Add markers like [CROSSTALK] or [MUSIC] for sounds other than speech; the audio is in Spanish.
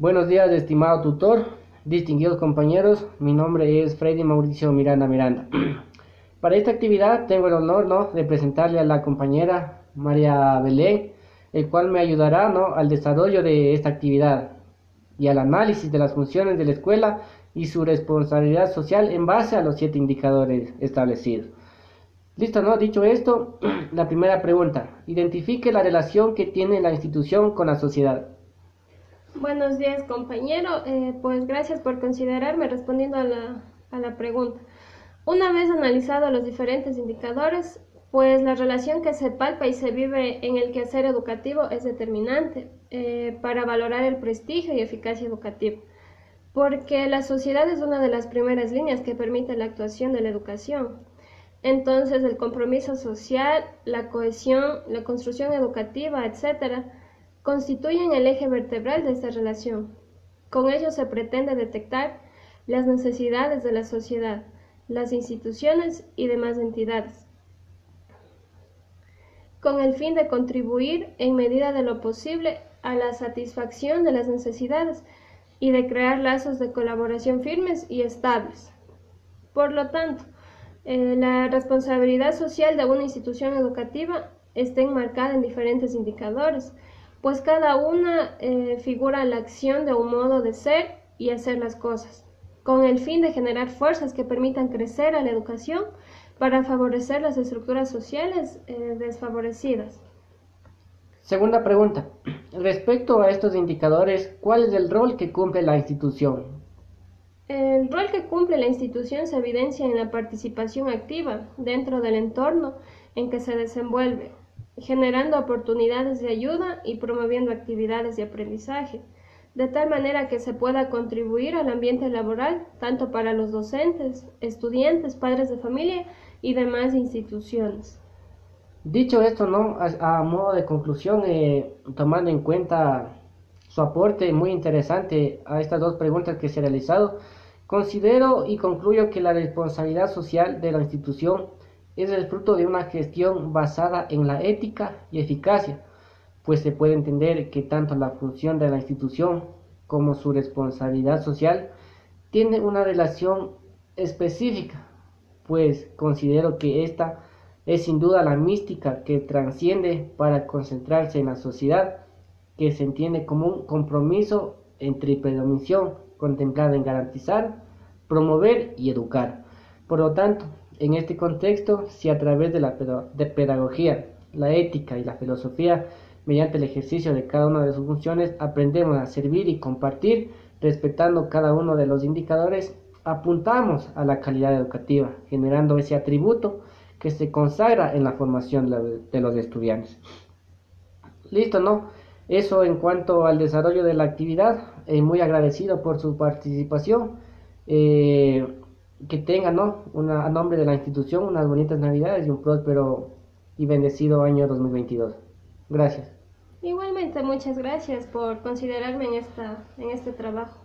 Buenos días, estimado tutor, distinguidos compañeros. Mi nombre es Freddy Mauricio Miranda Miranda. [CLEARS THROAT] Para esta actividad tengo el honor ¿no? de presentarle a la compañera María Belén, el cual me ayudará ¿no? al desarrollo de esta actividad y al análisis de las funciones de la escuela y su responsabilidad social en base a los siete indicadores establecidos. Listo, ¿no? Dicho esto, [CLEARS THROAT] la primera pregunta. Identifique la relación que tiene la institución con la sociedad. Buenos días, compañero. Eh, pues gracias por considerarme respondiendo a la, a la pregunta. Una vez analizado los diferentes indicadores, pues la relación que se palpa y se vive en el quehacer educativo es determinante eh, para valorar el prestigio y eficacia educativa, porque la sociedad es una de las primeras líneas que permite la actuación de la educación. Entonces, el compromiso social, la cohesión, la construcción educativa, etcétera, constituyen el eje vertebral de esta relación. Con ello se pretende detectar las necesidades de la sociedad, las instituciones y demás entidades, con el fin de contribuir en medida de lo posible a la satisfacción de las necesidades y de crear lazos de colaboración firmes y estables. Por lo tanto, eh, la responsabilidad social de una institución educativa está enmarcada en diferentes indicadores, pues cada una eh, figura la acción de un modo de ser y hacer las cosas, con el fin de generar fuerzas que permitan crecer a la educación para favorecer las estructuras sociales eh, desfavorecidas. Segunda pregunta. Respecto a estos indicadores, ¿cuál es el rol que cumple la institución? El rol que cumple la institución se evidencia en la participación activa dentro del entorno en que se desenvuelve, generando oportunidades de ayuda y promoviendo actividades de aprendizaje, de tal manera que se pueda contribuir al ambiente laboral tanto para los docentes, estudiantes, padres de familia y demás instituciones. Dicho esto, ¿no? a, modo de conclusión, eh, tomando en cuenta su aporte muy interesante a estas dos preguntas que se han realizado, considero y concluyo que la responsabilidad social de la institución es el fruto de una gestión basada en la ética y eficacia, pues se puede entender que tanto la función de la institución como su responsabilidad social tienen una relación específica, pues considero que esta es sin duda la mística que trasciende para concentrarse en la sociedad, que se entiende como un compromiso entre predomisión contemplada en garantizar, promover y educar. Por lo tanto, en este contexto, si a través de la pedagogía, la ética y la filosofía, mediante el ejercicio de cada una de sus funciones, aprendemos a servir y compartir, respetando cada uno de los indicadores, apuntamos a la calidad educativa, generando ese atributo que se consagra en la formación de los estudiantes. Listo, ¿no? Eso en cuanto al desarrollo de la actividad, eh, muy agradecido por su participación. Eh, que tengan, ¿no? Una, a nombre de la institución, unas bonitas navidades y un próspero y bendecido año 2022. Gracias. Igualmente, muchas gracias por considerarme en, esta, en este trabajo.